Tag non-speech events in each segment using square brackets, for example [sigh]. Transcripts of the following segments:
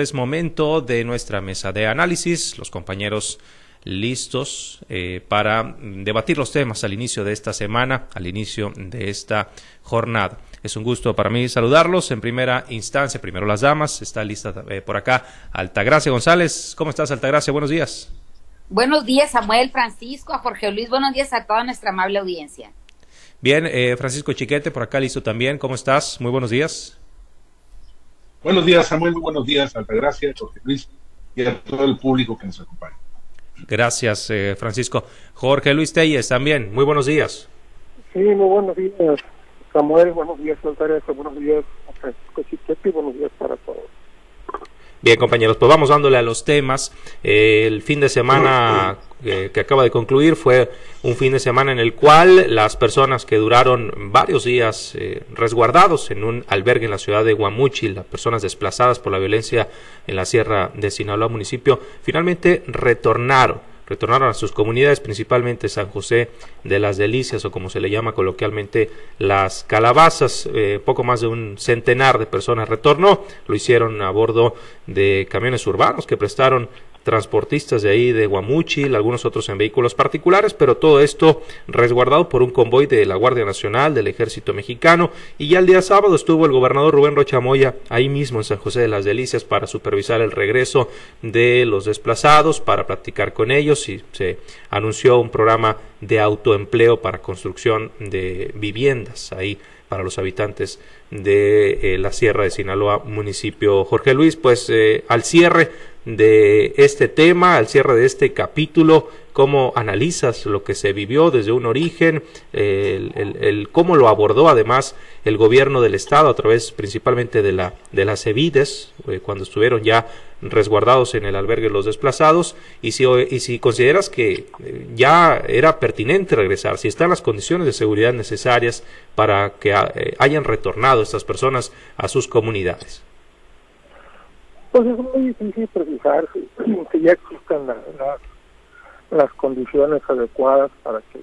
Es momento de nuestra mesa de análisis, los compañeros listos eh, para debatir los temas al inicio de esta semana, al inicio de esta jornada. Es un gusto para mí saludarlos. En primera instancia, primero las damas, está lista eh, por acá Altagracia González. ¿Cómo estás, Altagracia? Buenos días. Buenos días, Samuel, Francisco, a Jorge Luis. Buenos días a toda nuestra amable audiencia. Bien, eh, Francisco Chiquete, por acá listo también. ¿Cómo estás? Muy buenos días. Buenos días, Samuel. Muy buenos días, Altagracia, Jorge Luis y a todo el público que nos acompaña. Gracias, eh, Francisco. Jorge Luis Telles también. Muy buenos días. Sí, muy buenos días, Samuel. Buenos días, Altagracia. Buenos días, Francisco Chiquete y buenos días para todos. Bien, compañeros, pues vamos dándole a los temas. El fin de semana eh, que acaba de concluir fue un fin de semana en el cual las personas que duraron varios días eh, resguardados en un albergue en la ciudad de Guamuchi, las personas desplazadas por la violencia en la sierra de Sinaloa municipio, finalmente retornaron retornaron a sus comunidades, principalmente San José de las Delicias o como se le llama coloquialmente las calabazas. Eh, poco más de un centenar de personas retornó, lo hicieron a bordo de camiones urbanos que prestaron transportistas de ahí de Guamuchil, algunos otros en vehículos particulares, pero todo esto resguardado por un convoy de la Guardia Nacional, del Ejército Mexicano, y ya el día sábado estuvo el gobernador Rubén Rocha Moya ahí mismo en San José de las Delicias para supervisar el regreso de los desplazados, para practicar con ellos y se anunció un programa de autoempleo para construcción de viviendas ahí para los habitantes de eh, la Sierra de Sinaloa, municipio Jorge Luis. Pues eh, al cierre de este tema, al cierre de este capítulo, cómo analizas lo que se vivió desde un origen, el, cómo lo abordó además el gobierno del estado a través principalmente de la de las EVIDES, eh, cuando estuvieron ya resguardados en el albergue los desplazados, y si, y si consideras que eh, ya era pertinente regresar, si están las condiciones de seguridad necesarias para que eh, hayan retornado estas personas a sus comunidades. Pues es muy difícil precisar si, ya existen las las condiciones adecuadas para que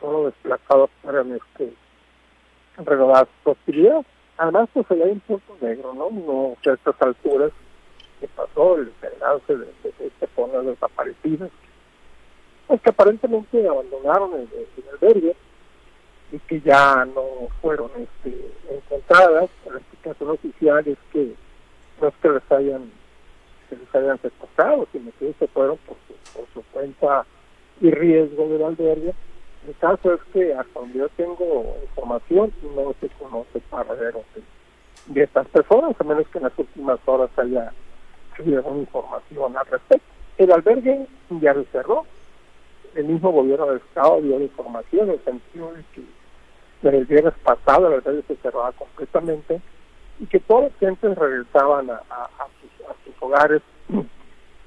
todos los desplazados puedan este, renovar su actividad. Además, pues hay un punto negro, ¿no? No a estas alturas que el lance de, desaparecidas, pues que aparentemente abandonaron el, albergue y que ya no fueron este, encontradas. La explicación oficial es que no es que les hayan que hayan secuestrado, sino que se fueron por por su cuenta y riesgo del albergue. El caso es que hasta donde yo tengo información no se conoce paradero de, de estas personas, a menos que en las últimas horas haya habido información al respecto. El albergue ya se cerró, el mismo gobierno del estado dio la información en el sentido de que desde el viernes pasado el albergue se cerraba completamente y que todos los clientes regresaban a sus hogares [clears throat]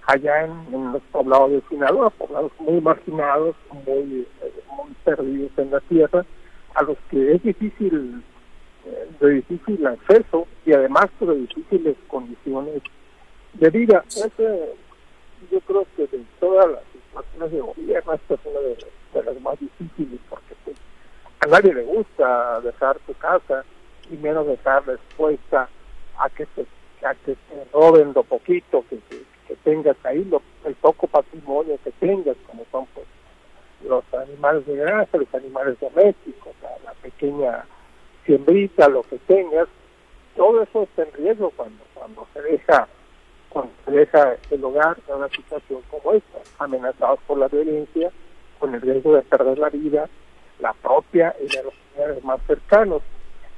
allá en, los poblados de Sinaloa, poblados muy marginados, muy, eh, muy perdidos en la tierra, a los que es difícil, eh, de difícil acceso y además de difíciles condiciones de vida. Ese, yo creo que de todas las situaciones de gobierno, esta es una de, las más difíciles porque pues, a nadie le gusta dejar su casa y menos dejarla expuesta a que se, a que se roben lo poquito que, que que tengas ahí, lo, el poco patrimonio que tengas, como son pues los animales de grasa, los animales domésticos, la, la pequeña siembrita, lo que tengas, todo eso está en riesgo cuando, cuando se deja cuando se deja el hogar en una situación como esta, amenazados por la violencia, con el riesgo de perder la vida, la propia y de los más cercanos.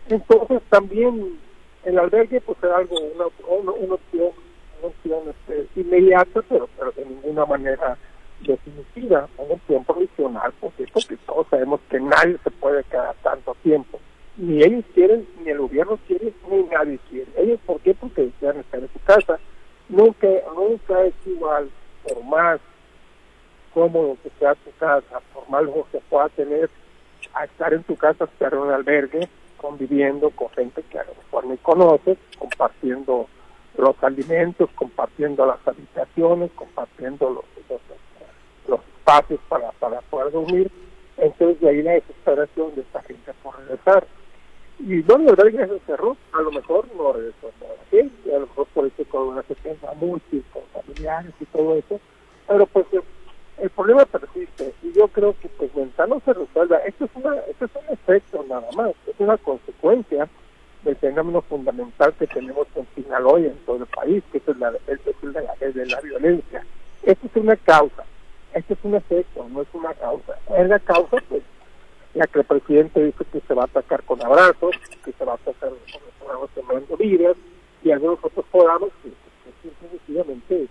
Entonces también el albergue pues era algo, una, una, una opción una opción este, inmediata, pero, pero de ninguna manera definitiva, una opción provisional, porque, porque todos sabemos que nadie se puede quedar tanto tiempo. Ni ellos quieren, ni el gobierno quiere, ni nadie quiere. Ellos, ¿por qué? Porque desean estar en su casa. Nunca, nunca es igual, por más cómodo que sea tu casa, por más lo que pueda tener, a estar en tu casa, estar en un albergue, conviviendo con gente que a lo mejor ni conoces, compartiendo los alimentos, compartiendo las habitaciones, compartiendo los, los, espacios para, para poder dormir. Entonces de ahí la desesperación de esta gente por regresar. Y bueno, el albergue se cerró, a lo mejor no regresó toda la gente, a lo mejor por eso con se tenga con familiares y todo eso, pero pues el problema persiste y yo creo que pues mientras no se resuelva, esto es, una, esto es un efecto nada más, es una consecuencia del fenómeno fundamental que tenemos en Sinaloa y en todo el país, que es, la, el, de la, el de la violencia. Esto es una causa, esto es un efecto, no es una causa. Es la causa, pues, ya que el presidente dice que se va a atacar con abrazos, que se va a atacar con programas sembrando vidas, y algunos otros programas que, que,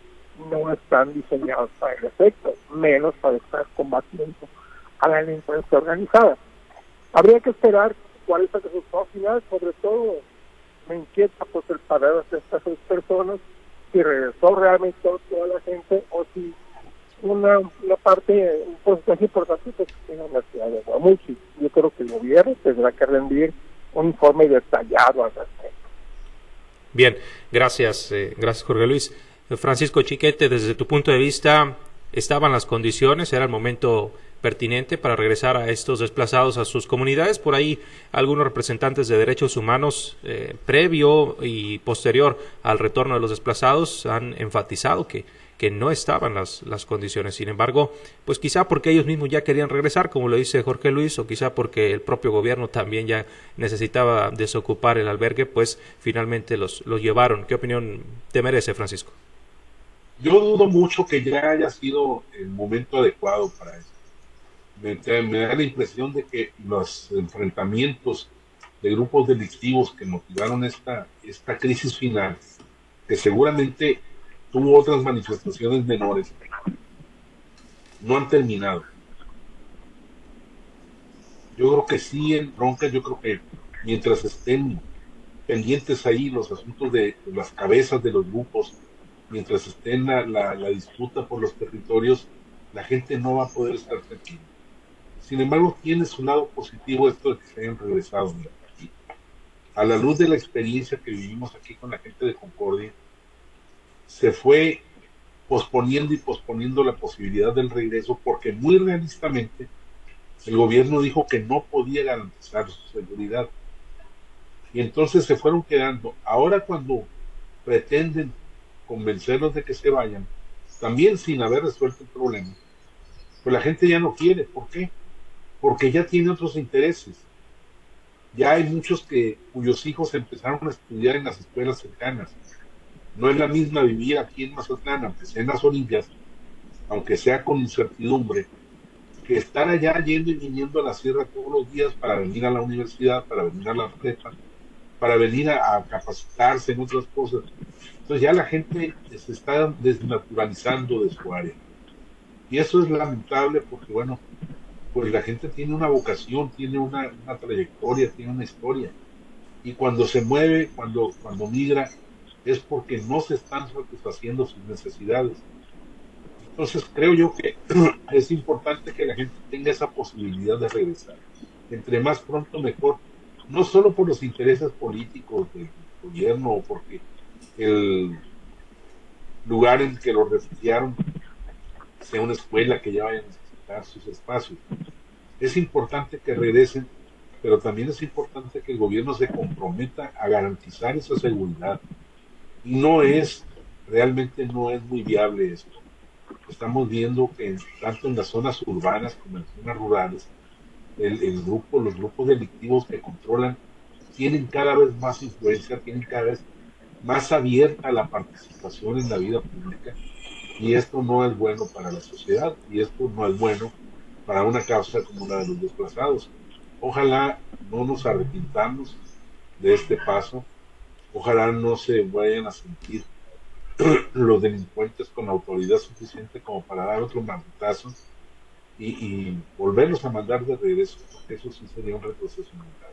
no están diseñados para el efecto, menos para estar combatiendo a la delincuencia organizada. Habría que esperar cuál es el resultado final, sobre todo me inquieta pues el paradero de estas seis personas, si regresó realmente toda la gente o si una, una parte, un porcentaje importante pues, en la ciudad de Guamuchi. Yo creo que el gobierno tendrá que rendir un informe detallado al respecto. Bien, gracias, eh, gracias Jorge Luis. Francisco Chiquete, desde tu punto de vista, ¿estaban las condiciones? ¿Era el momento pertinente para regresar a estos desplazados a sus comunidades. Por ahí algunos representantes de derechos humanos eh, previo y posterior al retorno de los desplazados han enfatizado que, que no estaban las, las condiciones. Sin embargo, pues quizá porque ellos mismos ya querían regresar, como lo dice Jorge Luis, o quizá porque el propio gobierno también ya necesitaba desocupar el albergue, pues finalmente los, los llevaron. ¿Qué opinión te merece, Francisco? Yo dudo mucho que ya haya sido el momento adecuado para eso me, da la impresión de que los enfrentamientos de grupos delictivos que motivaron esta, esta crisis final, que seguramente tuvo otras manifestaciones menores, no han terminado. Yo creo que sí, en bronca, yo creo que mientras estén pendientes ahí los asuntos de, las cabezas de los grupos, mientras estén la, la, la disputa por los territorios, la gente no va a poder estar tranquila. Sin embargo, tiene su lado positivo esto de que se hayan regresado. A la luz de la experiencia que vivimos aquí con la gente de Concordia, se fue posponiendo y posponiendo la posibilidad del regreso porque muy realistamente el gobierno dijo que no podía garantizar su seguridad. Y entonces se fueron quedando. Ahora cuando pretenden convencerlos de que se vayan, también sin haber resuelto el problema, pues la gente ya no quiere. ¿Por qué? porque ya tiene otros intereses. Ya hay muchos que cuyos hijos empezaron a estudiar en las escuelas cercanas. No es la misma vivir aquí en Mazatlán, aunque sea en las orillas, aunque sea con incertidumbre, que estar allá yendo y viniendo a la sierra todos los días para venir a la universidad, para venir a la prepa, para venir a, capacitarse en otras cosas. Entonces ya la gente se está desnaturalizando de su área. Y eso es lamentable porque, bueno, pues la gente tiene una vocación, tiene una, trayectoria, tiene una historia. Y cuando se mueve, cuando, cuando migra, es porque no se están satisfaciendo sus necesidades. Entonces creo yo que [clears throat] es importante que la gente tenga esa posibilidad de regresar. Entre más pronto mejor, no solo por los intereses políticos del gobierno o porque el lugar en que lo refugiaron sea una escuela que ya vayan sus espacios. Es importante que regresen, pero también es importante que el gobierno se comprometa a garantizar esa seguridad. No es, realmente no es muy viable esto. Estamos viendo que tanto en las zonas urbanas como en las zonas rurales, el, el grupo, los grupos delictivos que controlan tienen cada vez más influencia, tienen cada vez más abierta la participación en la vida pública y esto no es bueno para la sociedad y esto no es bueno para una causa como la de los desplazados. Ojalá no nos arrepintamos de este paso, ojalá no se vayan a sentir [clears throat] los delincuentes con autoridad suficiente como para dar otro mandazo y, volverlos a mandar de regreso, eso sí sería un retroceso mental.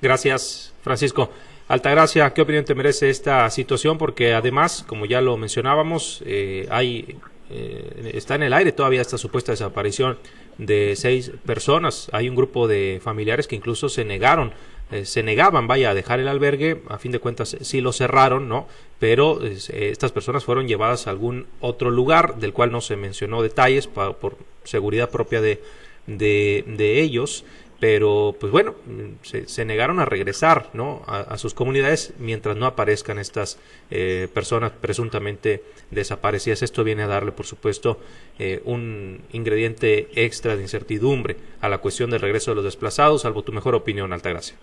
Gracias, Francisco. Altagracia, ¿qué opinión te merece esta situación? Porque además, como ya lo mencionábamos, eh, hay eh, está en el aire todavía esta supuesta desaparición de seis personas. Hay un grupo de familiares que incluso se negaron, eh, se negaban, vaya, a dejar el albergue. A fin de cuentas, sí lo cerraron, ¿no? Pero estas personas fueron llevadas a algún otro lugar, del cual no se mencionó detalles por seguridad propia de, de, ellos pero pues bueno, se, negaron a regresar ¿no? a, sus comunidades mientras no aparezcan estas eh, personas presuntamente desaparecidas. Esto viene a darle, por supuesto, eh, un ingrediente extra de incertidumbre a la cuestión del regreso de los desplazados, salvo tu mejor opinión, Altagracia.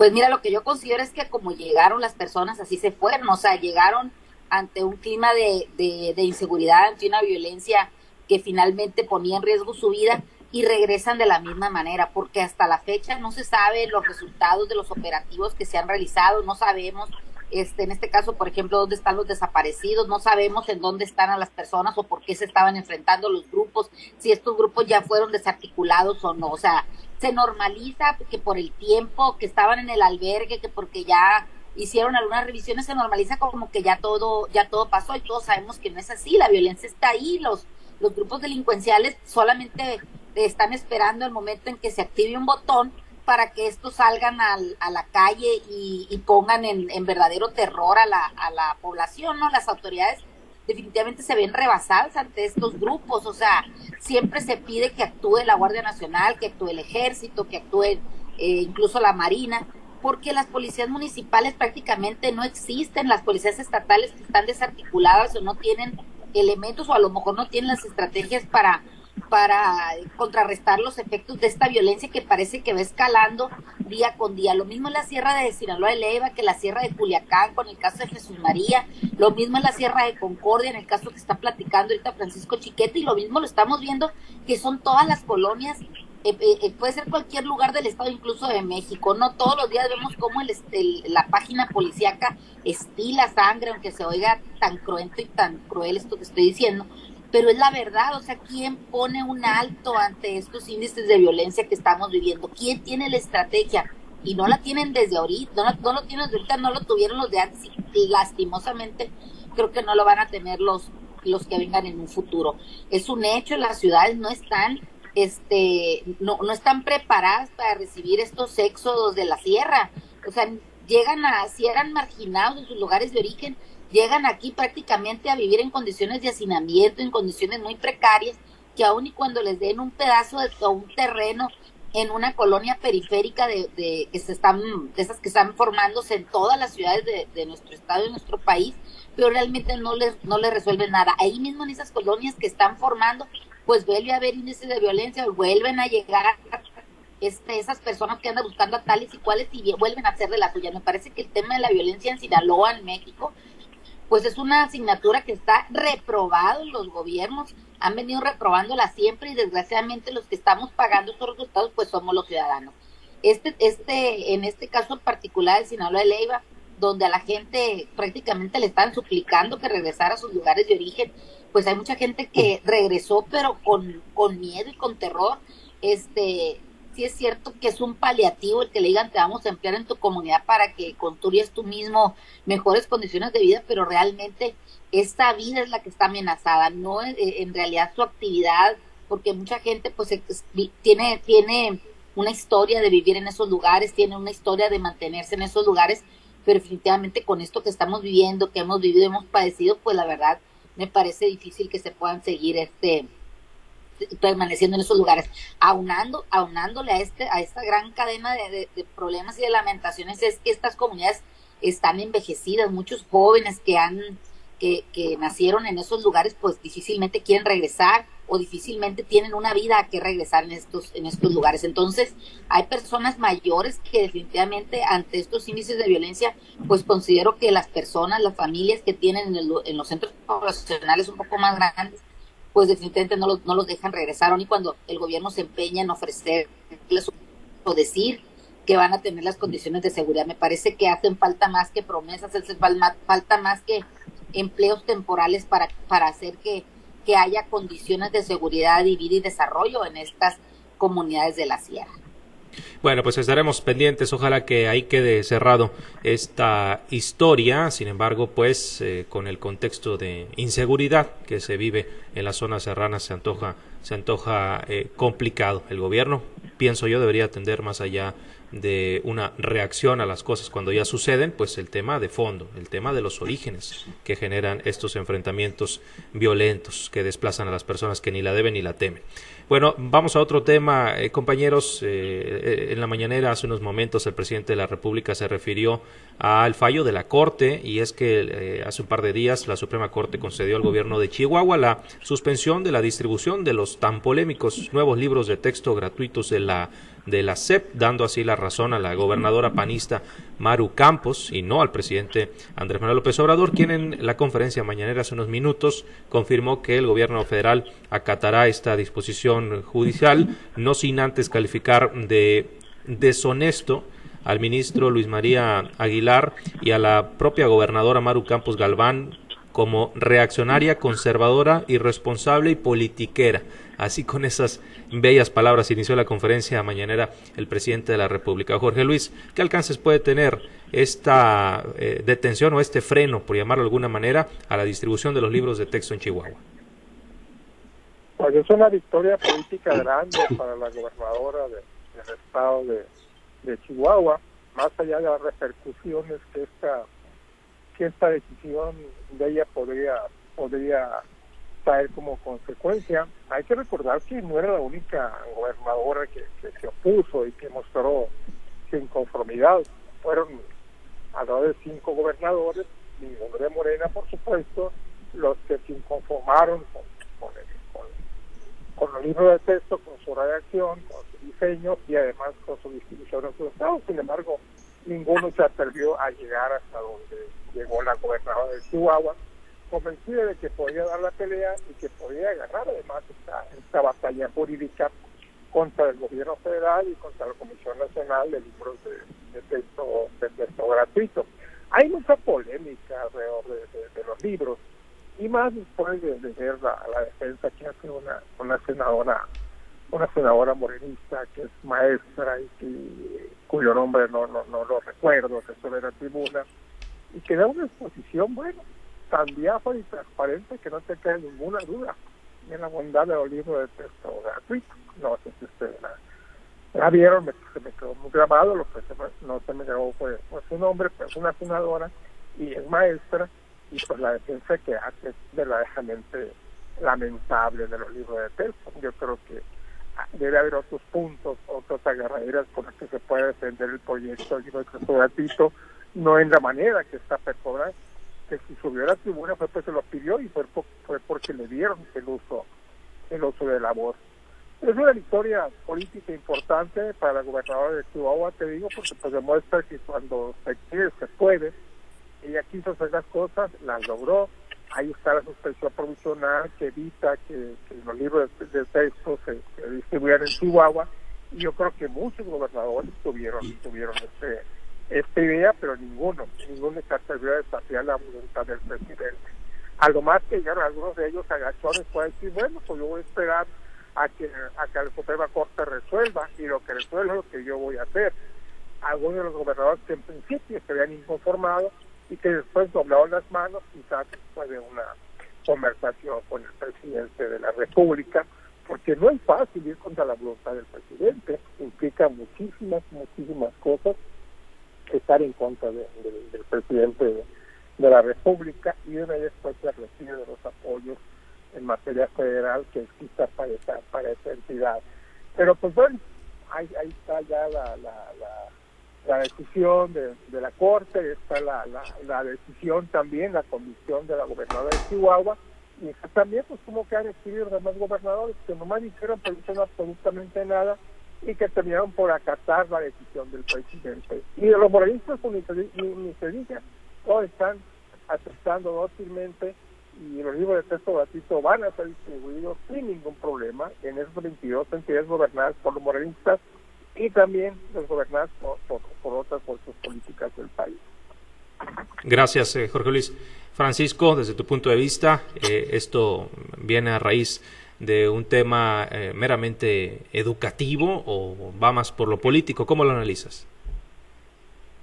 Pues mira, lo que yo considero es que como llegaron las personas, así se fueron, o sea, llegaron ante un clima de, de, de inseguridad, ante una violencia que finalmente ponía en riesgo su vida y regresan de la misma manera, porque hasta la fecha no se sabe los resultados de los operativos que se han realizado, no sabemos, este, en este caso, por ejemplo, dónde están los desaparecidos, no sabemos en dónde están a las personas o por qué se estaban enfrentando los grupos, si estos grupos ya fueron desarticulados o no, o sea, se normaliza que por el tiempo que estaban en el albergue, que porque ya hicieron algunas revisiones, se normaliza como que ya todo, ya todo pasó y todos sabemos que no es así, la violencia está ahí, los, los grupos delincuenciales solamente están esperando el momento en que se active un botón para que estos salgan al, a la calle y, pongan en, verdadero terror a la, a la población, ¿no? Las autoridades definitivamente se ven rebasadas ante estos grupos, o sea, siempre se pide que actúe la Guardia Nacional, que actúe el Ejército, que actúe eh, incluso la Marina, porque las policías municipales prácticamente no existen, las policías estatales están desarticuladas o no tienen elementos o a lo mejor no tienen las estrategias para para contrarrestar los efectos de esta violencia que parece que va escalando día con día. Lo mismo en la Sierra de Sinaloa de Leiva que la Sierra de Culiacán con el caso de Jesús María, lo mismo en la Sierra de Concordia en el caso que está platicando ahorita Francisco Chiquete y lo mismo lo estamos viendo que son todas las colonias eh, eh, eh, puede ser cualquier lugar del estado, incluso de México. No todos los días vemos cómo el, la página policíaca estila sangre, aunque se oiga tan cruento y tan cruel esto que estoy diciendo, pero es la verdad, o sea, ¿quién pone un alto ante estos índices de violencia que estamos viviendo? ¿Quién tiene la estrategia? Y no la tienen desde ahorita, no, no lo tienen desde ahorita, no lo tuvieron los de antes y lastimosamente creo que no lo van a tener los, los que vengan en un futuro. Es un hecho, las ciudades no están este no, no están preparadas para recibir estos éxodos de la sierra. O sea, llegan a, si eran marginados en sus lugares de origen, llegan aquí prácticamente a vivir en condiciones de hacinamiento, en condiciones muy precarias, que aun y cuando les den un pedazo de un terreno en una colonia periférica de, de, que se están, de esas que están formándose en todas las ciudades de, de nuestro estado y nuestro país, pero realmente no les, no les resuelven nada. Ahí mismo en esas colonias que están formando, pues vuelve a haber índices de violencia, vuelven a llegar este, esas personas que andan buscando a tales y cuales y vuelven a hacer de la suya. Me parece que el tema de la violencia en Sinaloa, en México, pues es una asignatura que está reprobado en los gobiernos, han venido reprobándola siempre y desgraciadamente los que estamos pagando estos resultados pues somos los ciudadanos. Este, este, en este caso en particular de Sinaloa de Leiva, donde a la gente prácticamente le están suplicando que regresara a sus lugares de origen, pues hay mucha gente que regresó pero con, con miedo y con terror, este, sí es cierto que es un paliativo el que le digan te vamos a emplear en tu comunidad para que construyas tú mismo mejores condiciones de vida, pero realmente esta vida es la que está amenazada, no eh, en realidad su actividad, porque mucha gente pues tiene, tiene una historia de vivir en esos lugares, tiene una historia de mantenerse en esos lugares, pero definitivamente con esto que estamos viviendo, que hemos vivido, hemos padecido, pues la verdad me parece difícil que se puedan seguir este permaneciendo en esos lugares, aunando, aunándole a este, a esta gran cadena de, problemas y de lamentaciones, es que estas comunidades están envejecidas, muchos jóvenes que han, que, nacieron en esos lugares, pues difícilmente quieren regresar o difícilmente tienen una vida a que regresar en estos, en estos lugares. Entonces, hay personas mayores que definitivamente ante estos índices de violencia, pues considero que las personas, las familias que tienen en, en los centros poblacionales un poco más grandes, pues definitivamente no los, no los dejan regresar, ni cuando el gobierno se empeña en ofrecerles o decir que van a tener las condiciones de seguridad. Me parece que hacen falta más que promesas, hace falta más que empleos temporales para, para hacer que, que haya condiciones de seguridad y vida y desarrollo en estas comunidades de la sierra. Bueno, pues estaremos pendientes. Ojalá que ahí quede cerrado esta historia. Sin embargo, pues eh, con el contexto de inseguridad que se vive en la zona serrana se antoja se antoja eh, complicado. El gobierno, pienso yo, debería atender más allá de una reacción a las cosas cuando ya suceden, pues el tema de fondo, el tema de los orígenes que generan estos enfrentamientos violentos que desplazan a las personas que ni la deben ni la temen. Bueno, vamos a otro tema, eh, compañeros. Eh, eh, en la mañanera, hace unos momentos, el presidente de la República se refirió al fallo de la Corte y es que hace un par de días la Suprema Corte concedió al gobierno de Chihuahua la suspensión de la distribución de los tan polémicos nuevos libros de texto gratuitos de la de la SEP, dando así la razón a la gobernadora panista Maru Campos y no al presidente Andrés Manuel López Obrador, quien en la conferencia mañanera hace unos minutos confirmó que el gobierno federal acatará esta disposición judicial, no sin antes calificar de deshonesto al ministro Luis María Aguilar y a la propia gobernadora Maru Campos Galván como reaccionaria, conservadora, irresponsable y politiquera. Así con esas bellas palabras inició la conferencia mañanera el presidente de la República. Jorge Luis, ¿qué alcances puede tener esta eh, detención o este freno, por llamarlo de alguna manera, a la distribución de los libros de texto en Chihuahua? Pues es una victoria política grande para la gobernadora del estado de, de Chihuahua, más allá de las repercusiones que esta que esta decisión de ella podría podría traer como consecuencia. Hay que recordar que no era la única gobernadora que, se opuso y que mostró su inconformidad. Fueron alrededor de cinco gobernadores, ninguno de Morena, por supuesto, los que se inconformaron con, con, con, el libro de texto, con su redacción, con diseño y además con su distribución en su estado. Sin embargo, ninguno se atrevió a llegar hasta donde llegó la gobernadora de Chihuahua convencida de que podía dar la pelea y que podía ganar además esta, esta batalla jurídica contra el gobierno federal y contra la Comisión Nacional de Libros de, texto, de texto gratuito. Hay mucha polémica alrededor de, los libros y más después de, ver la, defensa que hace una, una senadora una senadora morenista que es maestra y que, cuyo nombre no, no, no lo recuerdo, que en la tribuna, y que da una exposición, bueno, tan diáfano y transparente que no te quede ninguna duda en la bondad de los libros de texto gratuito. No sé si ustedes la, vieron, me, se me quedó muy grabado, lo que no se me grabó fue, su nombre, pero una fundadora y es maestra, y pues la defensa que hace es verdaderamente lamentable de los libros de texto. Yo creo que debe haber otros puntos, otras agarraderas por las que se puede defender el proyecto de texto gratuito, no en la manera que está perforando que si subió a la tribuna fue porque se lo pidió y fue, fue porque le dieron el uso, el uso de la voz. Es una victoria política importante para la gobernadora de Chihuahua, te digo, porque pues demuestra que cuando se quiere, se puede. Ella quiso hacer las cosas, las logró. Ahí está la suspensión provisional que evita que, los libros de, texto se, distribuyan en Chihuahua. Y yo creo que muchos gobernadores tuvieron, tuvieron este esta idea, pero ninguno, ninguno se atrevió a desafiar la voluntad del presidente. A más que llegaron algunos de ellos agachones pueden decir, bueno, pues yo voy a esperar a que, a que la Suprema Corte resuelva y lo que resuelva es lo que yo voy a hacer. Algunos de los gobernadores que en principio se habían inconformado y que después doblaron las manos, quizás después de una conversación con el presidente de la República, porque no es fácil ir contra la voluntad del presidente, implica muchísimas, muchísimas cosas estar en contra del presidente de, la República y una vez pues se recibe de los apoyos en materia federal que exista para esa, para esa entidad. Pero pues bueno, ahí, ahí está ya la, decisión de, de, la Corte, está la, la, la decisión también, la comisión de la gobernadora de Chihuahua, y también pues como que han escrito los demás gobernadores que nomás dijeron pues no absolutamente nada y que terminaron por acatar la decisión del presidente. Y los morenistas, pues, ni, se diga, todos están aceptando dócilmente y los libros de texto gratuito van a ser distribuidos sin ningún problema en esos 22 entidades gobernadas por los morenistas y también los gobernadas por, otras fuerzas políticas del país. Gracias, eh, Jorge Luis. Francisco, desde tu punto de vista, eh, esto viene a raíz de un tema eh, meramente educativo o va más por lo político? ¿Cómo lo analizas?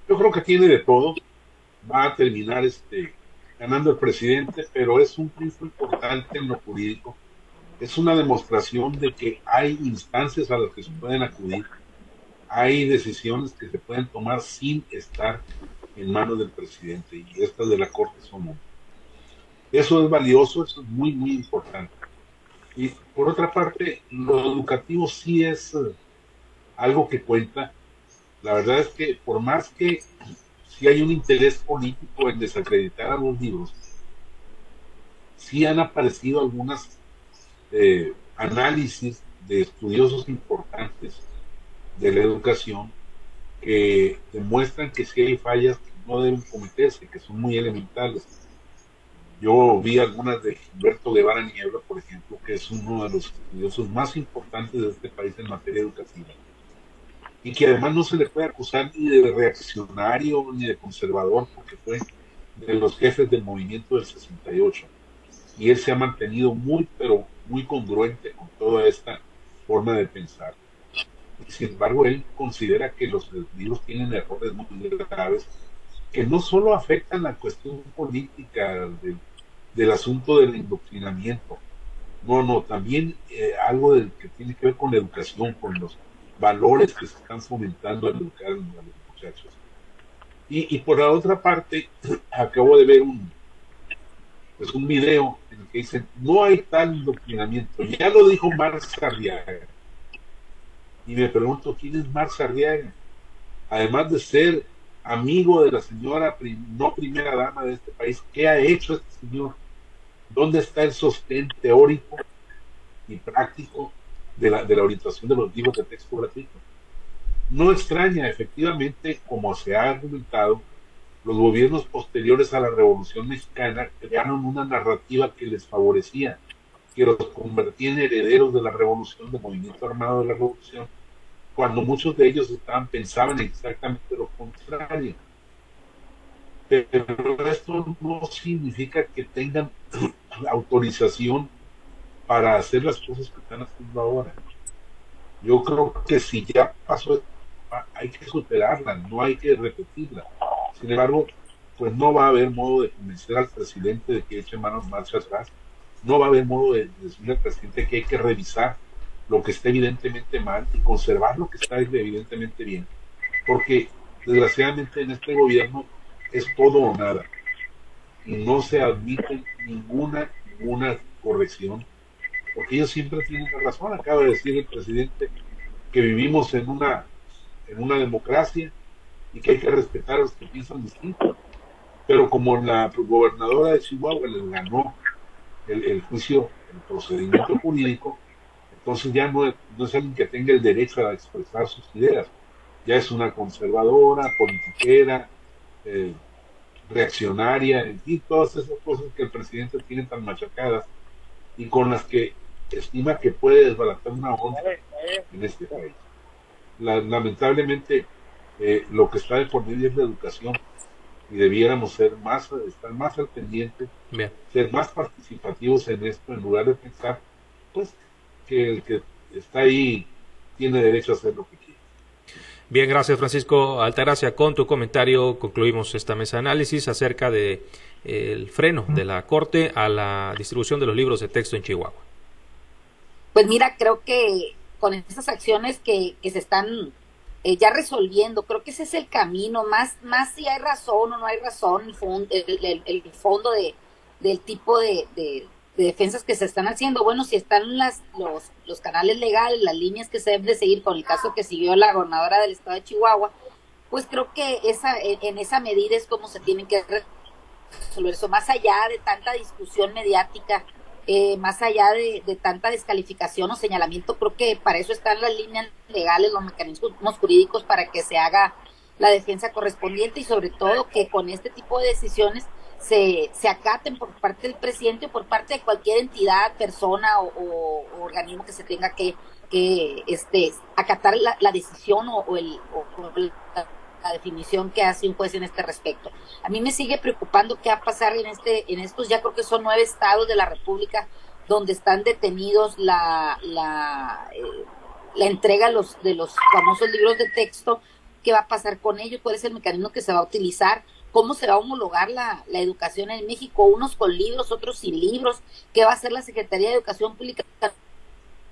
Yo creo que tiene de todo. Va a terminar este ganando el presidente, pero es un punto importante en lo jurídico. Es una demostración de que hay instancias a las que se pueden acudir hay decisiones que se pueden tomar sin estar en manos del presidente y estas de la Corte son. Eso es valioso, eso es muy, muy importante. Y por otra parte, lo educativo sí es eh, algo que cuenta. La verdad es que por más que si hay un interés político en desacreditar a los libros, sí han aparecido algunas eh, análisis de estudiosos importantes de la educación que demuestran que si hay fallas no deben cometerse, que son muy elementales. Yo vi algunas de Gilberto Guevara Niebla, por ejemplo, que es uno de los estudiosos más importantes de este país en materia educativa, y que además no se le puede acusar ni de reaccionario ni de conservador, porque fue de los jefes del movimiento del 68. Y él se ha mantenido muy, pero muy congruente con toda esta forma de pensar. Sin embargo, él considera que los libros tienen errores muy graves que no solo afectan la cuestión política del asunto del indoctrinamiento, no, no, también eh, algo del, que tiene que ver con la educación, con los valores que se están fomentando al educar a los muchachos. Y, y por la otra parte, [clears throat] acabo de ver un, pues un video en el que dicen, no hay tal indoctrinamiento. Ya lo dijo Marx Arriaga. Y me pregunto, ¿quién es Marx Arriaga? Además de ser amigo de la señora, no primera dama de este país, ¿qué ha hecho este señor? ¿Dónde está el sostén teórico y práctico de la, de la orientación de los libros de texto gratuito? No extraña, efectivamente, como se ha argumentado, los gobiernos posteriores a la Revolución Mexicana crearon una narrativa que les favorecía, que los convertía en herederos de la revolución, del movimiento armado de la revolución, cuando muchos de ellos estaban pensaban exactamente lo contrario. Pero esto no significa que tengan [clears throat] autorización para hacer las cosas que están haciendo ahora. Yo creo que si ya pasó, hay que superarla, no hay que repetirla. Sin embargo, pues no va a haber modo de convencer al presidente de que eche manos marcha atrás. No va a haber modo de decirle al presidente que hay que revisar lo que está evidentemente mal y conservar lo que está evidentemente bien. Porque desgraciadamente en este gobierno es todo o nada. Y no se admite ninguna, ninguna corrección. Porque ellos siempre tienen la razón. Acaba de decir el presidente que vivimos en una, en una democracia y que hay que respetar a los que piensan distinto. Pero como la gobernadora de Chihuahua les ganó el, el juicio, el procedimiento jurídico, entonces ya no, no es alguien que tenga el derecho a expresar sus ideas, ya es una conservadora, politiquera, eh, reaccionaria, en fin, todas esas cosas que el presidente tiene tan machacadas y con las que estima que puede desbaratar una onda en este país. lamentablemente, eh, lo que está de por medio es la educación y debiéramos ser más, estar más al pendiente, ser más participativos en esto en lugar de pensar, pues, que el que está ahí tiene derecho a hacer lo que quiere. Bien, gracias Francisco Altagracia. Con tu comentario concluimos esta mesa de análisis acerca de el freno de la Corte a la distribución de los libros de texto en Chihuahua. Pues mira, creo que con estas acciones que, que se están eh, ya resolviendo, creo que ese es el camino, más, más si hay razón o no hay razón, el, el, fondo de, del tipo de, de defensas que se están haciendo. Bueno, si están las, los, los canales legales, las líneas que se deben de seguir con el caso que siguió la gobernadora del estado de Chihuahua, pues creo que esa, en, esa medida es como se tienen que resolver eso, más allá de tanta discusión mediática, eh, más allá de, de, tanta descalificación o señalamiento, creo que para eso están las líneas legales, los mecanismos jurídicos para que se haga la defensa correspondiente y sobre todo que con este tipo de decisiones se, se acaten por parte del presidente o por parte de cualquier entidad, persona o, organismo que se tenga que, que este, acatar la, decisión o, el, la, definición que hace un juez en este respecto. A mí me sigue preocupando qué va a pasar en, este, en estos, ya creo que son nueve estados de la República donde están detenidos la, la, eh, la entrega los, de los famosos libros de texto, qué va a pasar con ellos, cuál es el mecanismo que se va a utilizar cómo se va a homologar la, educación en México, unos con libros, otros sin libros, qué va a hacer la Secretaría de Educación Pública.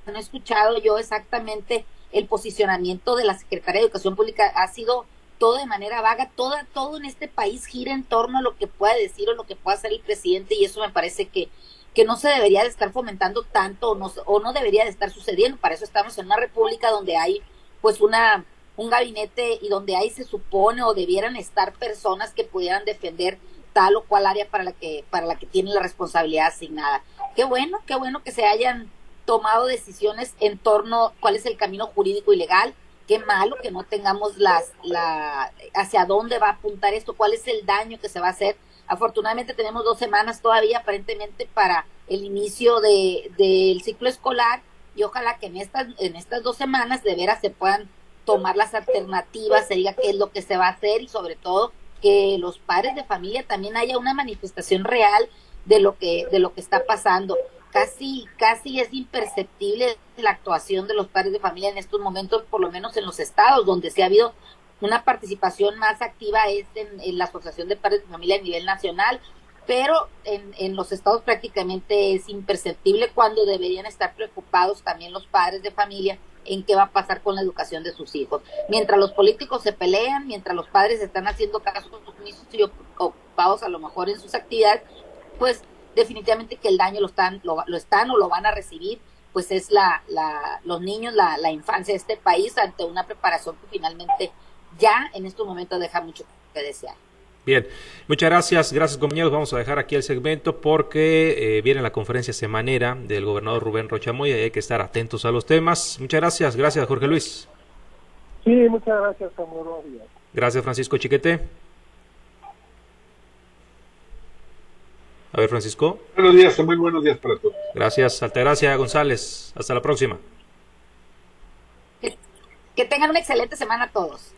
No he escuchado yo exactamente el posicionamiento de la Secretaría de Educación Pública ha sido todo de manera vaga, todo, todo en este país gira en torno a lo que pueda decir o lo que pueda hacer el presidente y eso me parece que, que no se debería de estar fomentando tanto o no, o no debería de estar sucediendo. Para eso estamos en una república donde hay pues una un gabinete y donde ahí se supone o debieran estar personas que pudieran defender tal o cual área para la que para la que tienen la responsabilidad asignada. Qué bueno, qué bueno que se hayan tomado decisiones en torno a cuál es el camino jurídico y legal qué malo que no tengamos las, la, hacia dónde va a apuntar esto, cuál es el daño que se va a hacer. Afortunadamente tenemos dos semanas todavía aparentemente para el inicio de, del ciclo escolar y ojalá que en estas, en estas dos semanas de veras se puedan tomar las alternativas, se diga qué es lo que se va a hacer y sobre todo que los padres de familia también haya una manifestación real de lo que, de lo que está pasando. Casi, casi es imperceptible la actuación de los padres de familia en estos momentos, por lo menos en los estados donde se ha habido una participación más activa es en, la Asociación de Padres de Familia a nivel nacional, pero en, en, los estados prácticamente es imperceptible cuando deberían estar preocupados también los padres de familia en qué va a pasar con la educación de sus hijos. Mientras los políticos se pelean, mientras los padres están haciendo caso y ocupados a lo mejor en sus actividades, pues definitivamente que el daño lo están, lo, están o lo van a recibir, pues es la, la, los niños, la, la infancia de este país ante una preparación que finalmente ya en estos momentos deja mucho que desear. Bien, muchas gracias, gracias compañeros. Vamos a dejar aquí el segmento porque eh, viene la conferencia semanera del gobernador Rubén Rochamoy y hay que estar atentos a los temas. Muchas gracias, gracias Jorge Luis. Sí, muchas gracias, Samuel. Gracias Francisco Chiquete. A ver, Francisco. Buenos días, muy buenos días para todos. Gracias, Altagracia González. Hasta la próxima. Que, que tengan una excelente semana todos.